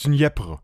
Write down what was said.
Dniepr